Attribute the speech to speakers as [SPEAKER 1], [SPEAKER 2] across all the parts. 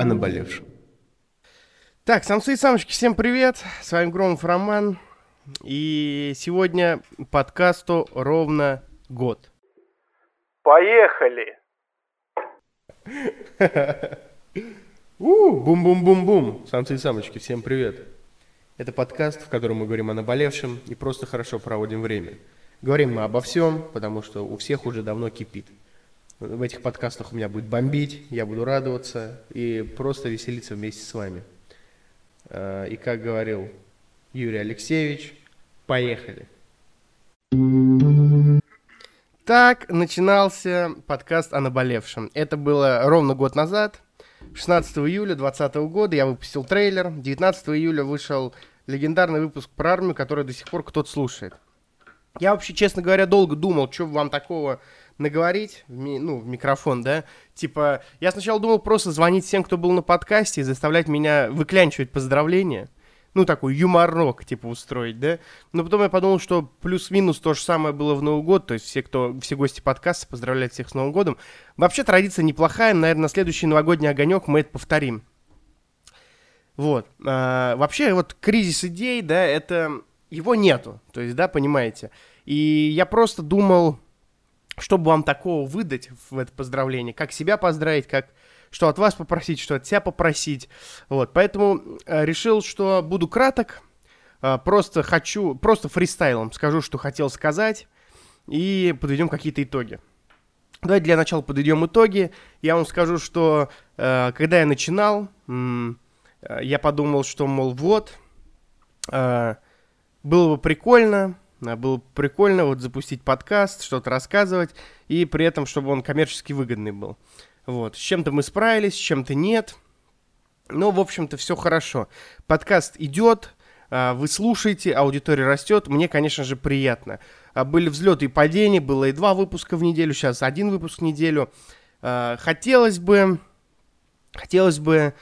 [SPEAKER 1] о наболевшем. Так, самцы и самочки, всем привет! С вами Громов Роман. И сегодня подкасту ровно год.
[SPEAKER 2] Поехали!
[SPEAKER 1] Бум-бум-бум-бум! Самцы и самочки, всем привет! Это подкаст, в котором мы говорим о наболевшем и просто хорошо проводим время. Говорим мы обо всем, потому что у всех уже давно кипит. В этих подкастах у меня будет бомбить, я буду радоваться и просто веселиться вместе с вами. Э, и как говорил Юрий Алексеевич, поехали. Так начинался подкаст о наболевшем. Это было ровно год назад, 16 июля 2020 года. Я выпустил трейлер. 19 июля вышел легендарный выпуск про армию, который до сих пор кто-то слушает. Я вообще, честно говоря, долго думал, что вам такого наговорить, в ми, ну, в микрофон, да, типа, я сначала думал просто звонить всем, кто был на подкасте, и заставлять меня выклянчивать поздравления, ну, такой юморок, типа, устроить, да, но потом я подумал, что плюс-минус то же самое было в Новый год, то есть все, кто, все гости подкаста поздравляют всех с Новым годом. Вообще традиция неплохая, наверное, на следующий новогодний огонек мы это повторим. Вот. А, вообще, вот кризис идей, да, это... Его нету, то есть, да, понимаете. И я просто думал, чтобы вам такого выдать в это поздравление, как себя поздравить, как что от вас попросить, что от себя попросить. Вот, поэтому э, решил, что буду краток, э, просто хочу, просто фристайлом скажу, что хотел сказать, и подведем какие-то итоги. Давайте для начала подведем итоги. Я вам скажу, что э, когда я начинал, я подумал, что, мол, вот, было бы прикольно, было прикольно вот запустить подкаст, что-то рассказывать, и при этом, чтобы он коммерчески выгодный был. Вот. С чем-то мы справились, с чем-то нет. Но, в общем-то, все хорошо. Подкаст идет, а, вы слушаете, аудитория растет. Мне, конечно же, приятно. А, были взлеты и падения, было и два выпуска в неделю, сейчас один выпуск в неделю. Хотелось бы, хотелось бы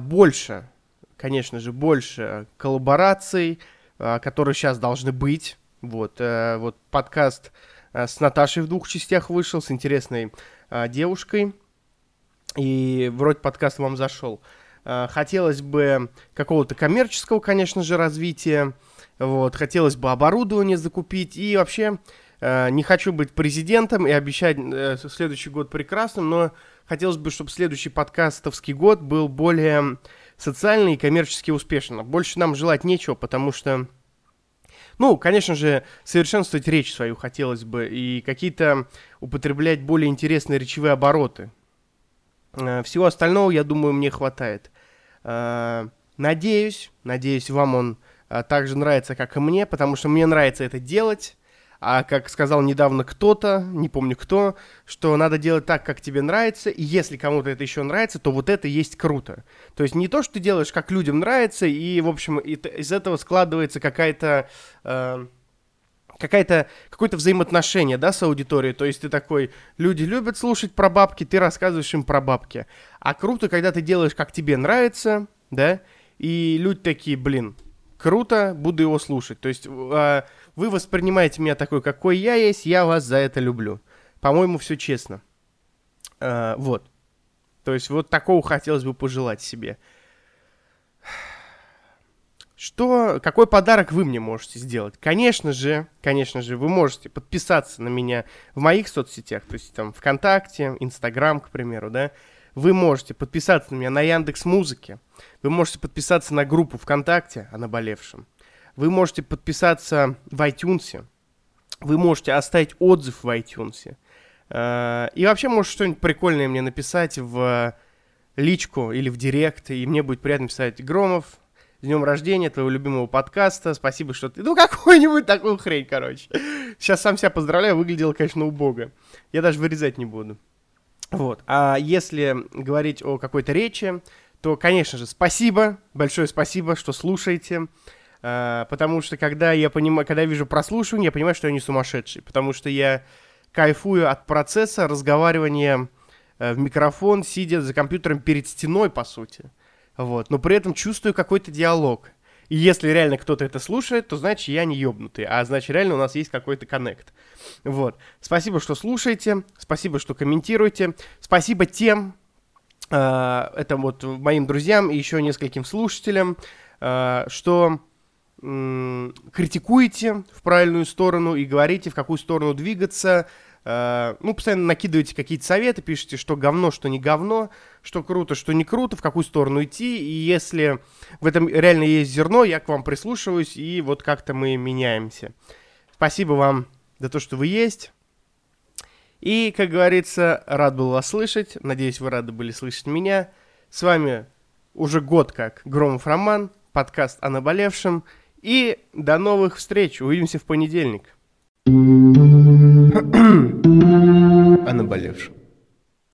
[SPEAKER 1] больше, конечно же, больше коллабораций, которые сейчас должны быть. Вот, э, вот подкаст э, с Наташей в двух частях вышел, с интересной э, девушкой. И вроде подкаст вам зашел. Э, хотелось бы какого-то коммерческого, конечно же, развития. Вот, хотелось бы оборудование закупить. И вообще э, не хочу быть президентом и обещать э, следующий год прекрасным, но хотелось бы, чтобы следующий подкастовский год был более социальный и коммерчески успешным. Больше нам желать нечего, потому что ну, конечно же, совершенствовать речь свою хотелось бы и какие-то употреблять более интересные речевые обороты. Э, всего остального, я думаю, мне хватает. Э, надеюсь, надеюсь, вам он э, так же нравится, как и мне, потому что мне нравится это делать. А как сказал недавно кто-то, не помню кто, что надо делать так, как тебе нравится, и если кому-то это еще нравится, то вот это есть круто. То есть не то, что ты делаешь, как людям нравится, и, в общем, из этого складывается какая-то... Э, какая-то, какое-то взаимоотношение, да, с аудиторией. То есть ты такой, люди любят слушать про бабки, ты рассказываешь им про бабки. А круто, когда ты делаешь, как тебе нравится, да, и люди такие, блин, круто, буду его слушать. То есть э, вы воспринимаете меня такой, какой я есть, я вас за это люблю. По-моему, все честно. А, вот. То есть вот такого хотелось бы пожелать себе. Что, какой подарок вы мне можете сделать? Конечно же, конечно же, вы можете подписаться на меня в моих соцсетях, то есть там ВКонтакте, Инстаграм, к примеру, да. Вы можете подписаться на меня на Яндекс Музыке. Вы можете подписаться на группу ВКонтакте о наболевшем. Вы можете подписаться в iTunes. Вы можете оставить отзыв в iTunes. Э, и вообще можете что-нибудь прикольное мне написать в личку или в директ, и мне будет приятно писать «Громов, с днем рождения, твоего любимого подкаста, спасибо, что ты...» Ну, какую-нибудь такую хрень, короче. Сейчас сам себя поздравляю, выглядело, конечно, убого. Я даже вырезать не буду. Вот. А если говорить о какой-то речи, то, конечно же, спасибо, большое спасибо, что слушаете. А, потому что когда я понимаю, когда я вижу прослушивание, я понимаю, что я не сумасшедший, потому что я кайфую от процесса разговаривания э, в микрофон, сидя за компьютером перед стеной, по сути. Вот. Но при этом чувствую какой-то диалог. И если реально кто-то это слушает, то значит я не ёбнутый, а значит реально у нас есть какой-то коннект. Вот. Спасибо, что слушаете, спасибо, что комментируете, спасибо тем, э, это вот моим друзьям и еще нескольким слушателям, э, что критикуете в правильную сторону и говорите, в какую сторону двигаться, ну, постоянно накидываете какие-то советы, пишете, что говно, что не говно, что круто, что не круто, в какую сторону идти, и если в этом реально есть зерно, я к вам прислушиваюсь, и вот как-то мы меняемся. Спасибо вам за то, что вы есть. И, как говорится, рад был вас слышать. Надеюсь, вы рады были слышать меня. С вами уже год как Громов Роман, подкаст о наболевшем. И до новых встреч. Увидимся в понедельник. О наболевшем.